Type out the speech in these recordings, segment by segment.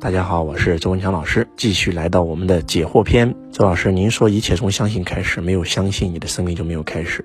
大家好，我是周文强老师，继续来到我们的解惑篇。周老师，您说一切从相信开始，没有相信，你的生命就没有开始。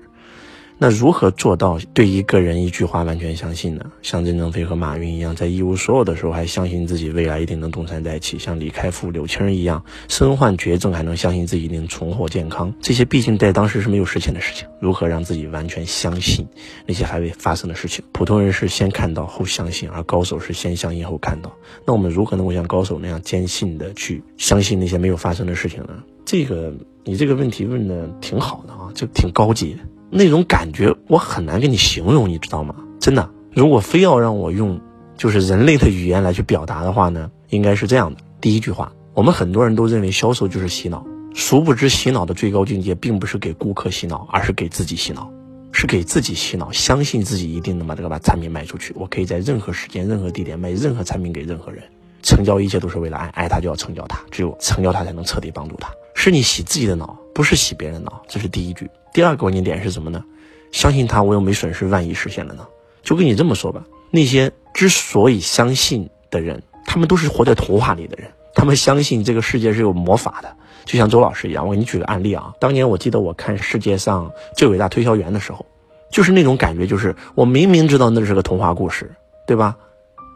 那如何做到对一个人一句话完全相信呢？像任正非和马云一样，在一无所有的时候还相信自己未来一定能东山再起；像李开复、柳青一样，身患绝症还能相信自己一定重获健康。这些毕竟在当时是没有实现的事情。如何让自己完全相信那些还未发生的事情？普通人是先看到后相信，而高手是先相信后看到。那我们如何能够像高手那样坚信的去相信那些没有发生的事情呢？这个你这个问题问的挺好的啊，就挺高级的。那种感觉我很难给你形容，你知道吗？真的，如果非要让我用就是人类的语言来去表达的话呢，应该是这样的。第一句话，我们很多人都认为销售就是洗脑，殊不知洗脑的最高境界并不是给顾客洗脑，而是给自己洗脑，是给自己洗脑，相信自己一定能把这个把产品卖出去。我可以在任何时间、任何地点卖任何产品给任何人，成交一切都是为了爱，爱他就要成交他，只有成交他才能彻底帮助他。是你洗自己的脑，不是洗别人脑，这是第一句。第二个关键点是什么呢？相信他，我又没损失，万一实现了呢？就跟你这么说吧，那些之所以相信的人，他们都是活在童话里的人，他们相信这个世界是有魔法的，就像周老师一样。我给你举个案例啊，当年我记得我看《世界上最伟大推销员》的时候，就是那种感觉，就是我明明知道那是个童话故事，对吧？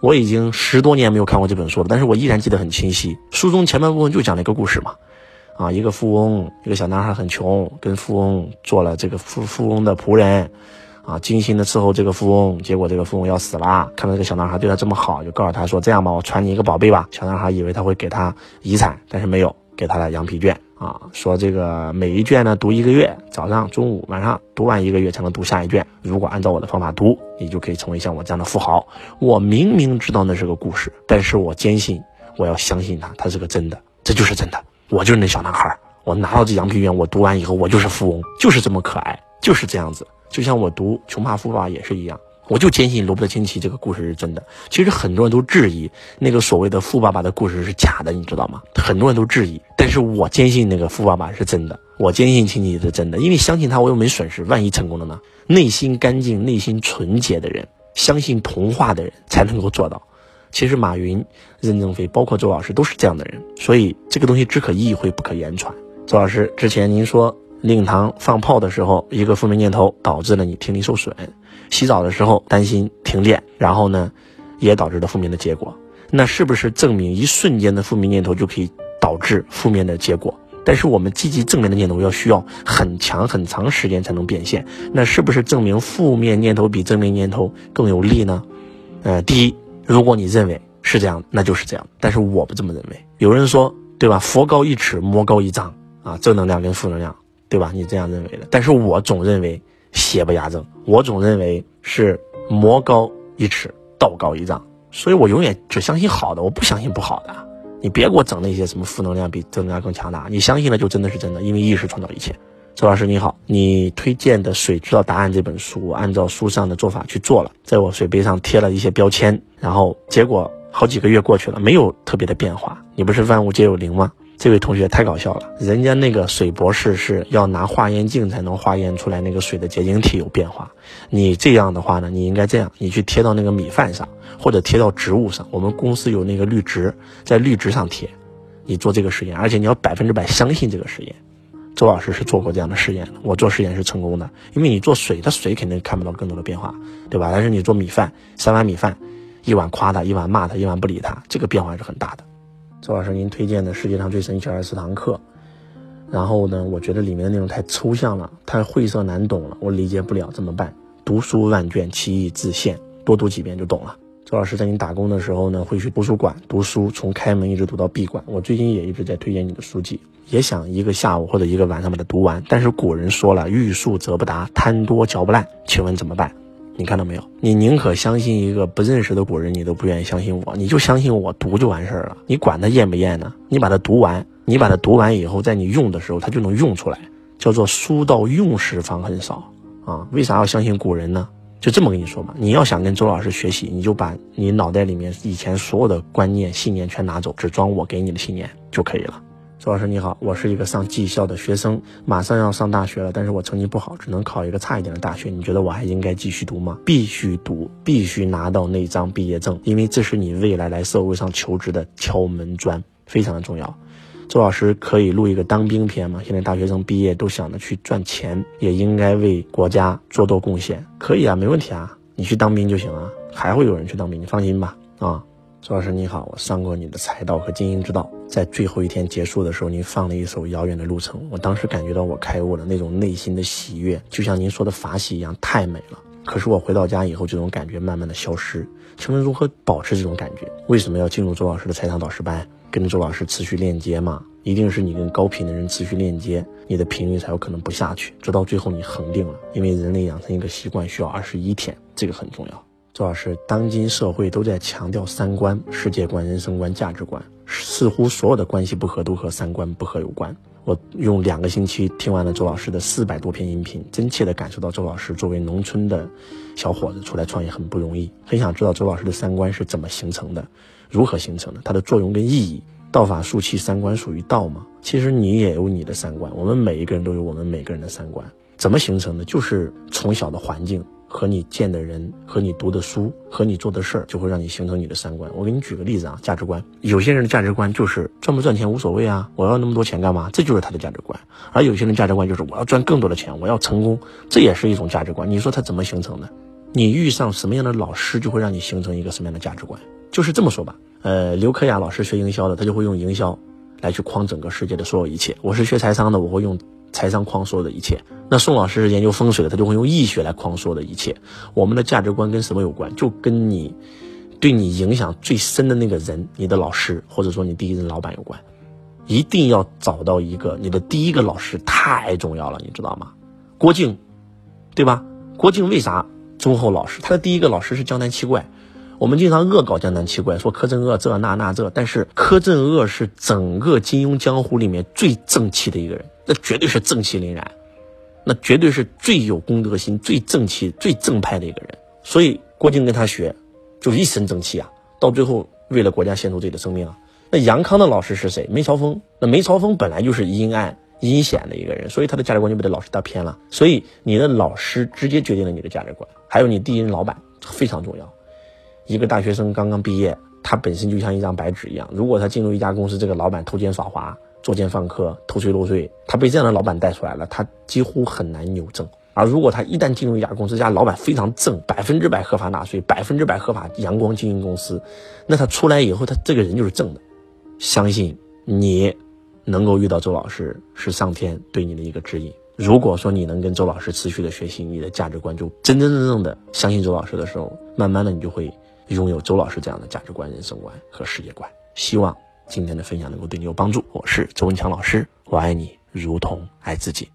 我已经十多年没有看过这本书了，但是我依然记得很清晰。书中前半部分就讲了一个故事嘛。啊，一个富翁，一个小男孩很穷，跟富翁做了这个富富翁的仆人，啊，精心的伺候这个富翁，结果这个富翁要死了，看到这个小男孩对他这么好，就告诉他说：“这样吧，我传你一个宝贝吧。”小男孩以为他会给他遗产，但是没有，给他的羊皮卷啊，说这个每一卷呢读一个月，早上、中午、晚上读完一个月才能读下一卷。如果按照我的方法读，你就可以成为像我这样的富豪。我明明知道那是个故事，但是我坚信我要相信他，他是个真的，这就是真的。我就是那小男孩，我拿到这羊皮卷，我读完以后，我就是富翁，就是这么可爱，就是这样子。就像我读《穷爸富爸爸》也是一样，我就坚信罗伯特清崎这个故事是真的。其实很多人都质疑那个所谓的富爸爸的故事是假的，你知道吗？很多人都质疑，但是我坚信那个富爸爸是真的，我坚信清崎是真的，因为相信他，我又没损失，万一成功了呢？内心干净、内心纯洁的人，相信童话的人才能够做到。其实马云、任正非，包括周老师都是这样的人，所以这个东西只可意会不可言传。周老师之前您说令堂放炮的时候，一个负面念头导致了你听力受损；洗澡的时候担心停电，然后呢，也导致了负面的结果。那是不是证明一瞬间的负面念头就可以导致负面的结果？但是我们积极正面的念头要需要很强很长时间才能变现。那是不是证明负面念头比正面念头更有利呢？呃，第一。如果你认为是这样，那就是这样。但是我不这么认为。有人说，对吧？佛高一尺，魔高一丈啊，正能量跟负能量，对吧？你这样认为的。但是我总认为邪不压正，我总认为是魔高一尺，道高一丈。所以我永远只相信好的，我不相信不好的。你别给我整那些什么负能量比正能量更强大。你相信了就真的是真的，因为意识创造一切。周老师你好，你推荐的《水知道答案》这本书，我按照书上的做法去做了，在我水杯上贴了一些标签，然后结果好几个月过去了，没有特别的变化。你不是万物皆有灵吗？这位同学太搞笑了，人家那个水博士是要拿化验镜才能化验出来那个水的结晶体有变化。你这样的话呢，你应该这样，你去贴到那个米饭上，或者贴到植物上。我们公司有那个绿植，在绿植上贴，你做这个实验，而且你要百分之百相信这个实验。周老师是做过这样的实验，我做实验是成功的，因为你做水，它水肯定看不到更多的变化，对吧？但是你做米饭，三碗米饭，一碗夸他，一碗骂他，一碗不理他，这个变化是很大的。周老师，您推荐的世界上最神奇二十四堂课，然后呢，我觉得里面的内容太抽象了，太晦涩难懂了，我理解不了，怎么办？读书万卷，其义自现，多读几遍就懂了。周老师在你打工的时候呢，会去图书馆读书，从开门一直读到闭馆。我最近也一直在推荐你的书籍。也想一个下午或者一个晚上把它读完，但是古人说了，欲速则不达，贪多嚼不烂。请问怎么办？你看到没有？你宁可相信一个不认识的古人，你都不愿意相信我，你就相信我读就完事儿了。你管他验不验呢？你把它读完，你把它读完以后，在你用的时候，它就能用出来。叫做书到用时方恨少啊！为啥要相信古人呢？就这么跟你说吧，你要想跟周老师学习，你就把你脑袋里面以前所有的观念、信念全拿走，只装我给你的信念就可以了。周老师你好，我是一个上技校的学生，马上要上大学了，但是我成绩不好，只能考一个差一点的大学。你觉得我还应该继续读吗？必须读，必须拿到那张毕业证，因为这是你未来来社会上求职的敲门砖，非常的重要。周老师可以录一个当兵篇吗？现在大学生毕业都想着去赚钱，也应该为国家做多贡献。可以啊，没问题啊，你去当兵就行啊，还会有人去当兵，你放心吧。啊。周老师你好，我上过你的财道和经营之道，在最后一天结束的时候，您放了一首《遥远的路程》，我当时感觉到我开悟了，那种内心的喜悦，就像您说的法喜一样，太美了。可是我回到家以后，这种感觉慢慢的消失。请问如何保持这种感觉？为什么要进入周老师的财商导师班，跟着周老师持续链接嘛？一定是你跟高频的人持续链接，你的频率才有可能不下去，直到最后你恒定了。因为人类养成一个习惯需要二十一天，这个很重要。周老师，当今社会都在强调三观、世界观、人生观、价值观，似乎所有的关系不和都和三观不合有关。我用两个星期听完了周老师的四百多篇音频，真切地感受到周老师作为农村的小伙子出来创业很不容易。很想知道周老师的三观是怎么形成的，如何形成的，它的作用跟意义。道法术器三观属于道吗？其实你也有你的三观，我们每一个人都有我们每个人的三观。怎么形成的？就是从小的环境。和你见的人，和你读的书，和你做的事儿，就会让你形成你的三观。我给你举个例子啊，价值观。有些人的价值观就是赚不赚钱无所谓啊，我要那么多钱干嘛？这就是他的价值观。而有些人价值观就是我要赚更多的钱，我要成功，这也是一种价值观。你说他怎么形成的？你遇上什么样的老师，就会让你形成一个什么样的价值观。就是这么说吧。呃，刘科雅老师学营销的，他就会用营销来去框整个世界的所有一切。我是学财商的，我会用。财商框所有的一切，那宋老师是研究风水的，他就会用易学来框说的一切。我们的价值观跟什么有关？就跟你对你影响最深的那个人，你的老师或者说你第一任老板有关。一定要找到一个你的第一个老师太重要了，你知道吗？郭靖，对吧？郭靖为啥忠厚老实？他的第一个老师是江南七怪。我们经常恶搞江南七怪，说柯镇恶这那那这，但是柯镇恶是整个金庸江湖里面最正气的一个人。那绝对是正气凛然，那绝对是最有公德心、最正气、最正派的一个人。所以郭靖跟他学，就一身正气啊！到最后为了国家献出自己的生命啊！那杨康的老师是谁？梅超风。那梅超风本来就是阴暗阴险的一个人，所以他的价值观就被他老师带偏了。所以你的老师直接决定了你的价值观，还有你第一任老板非常重要。一个大学生刚刚毕业，他本身就像一张白纸一样。如果他进入一家公司，这个老板偷奸耍滑。作奸犯科、偷税漏税，他被这样的老板带出来了，他几乎很难扭正。而如果他一旦进入一家公司，这家老板非常正，百分之百合法纳税，百分之百合法阳光经营公司，那他出来以后，他这个人就是正的。相信你能够遇到周老师，是上天对你的一个指引。如果说你能跟周老师持续的学习，你的价值观就真真正正的相信周老师的时候，慢慢的你就会拥有周老师这样的价值观、人生观和世界观。希望。今天的分享能够对你有帮助，我是周文强老师，我爱你如同爱自己。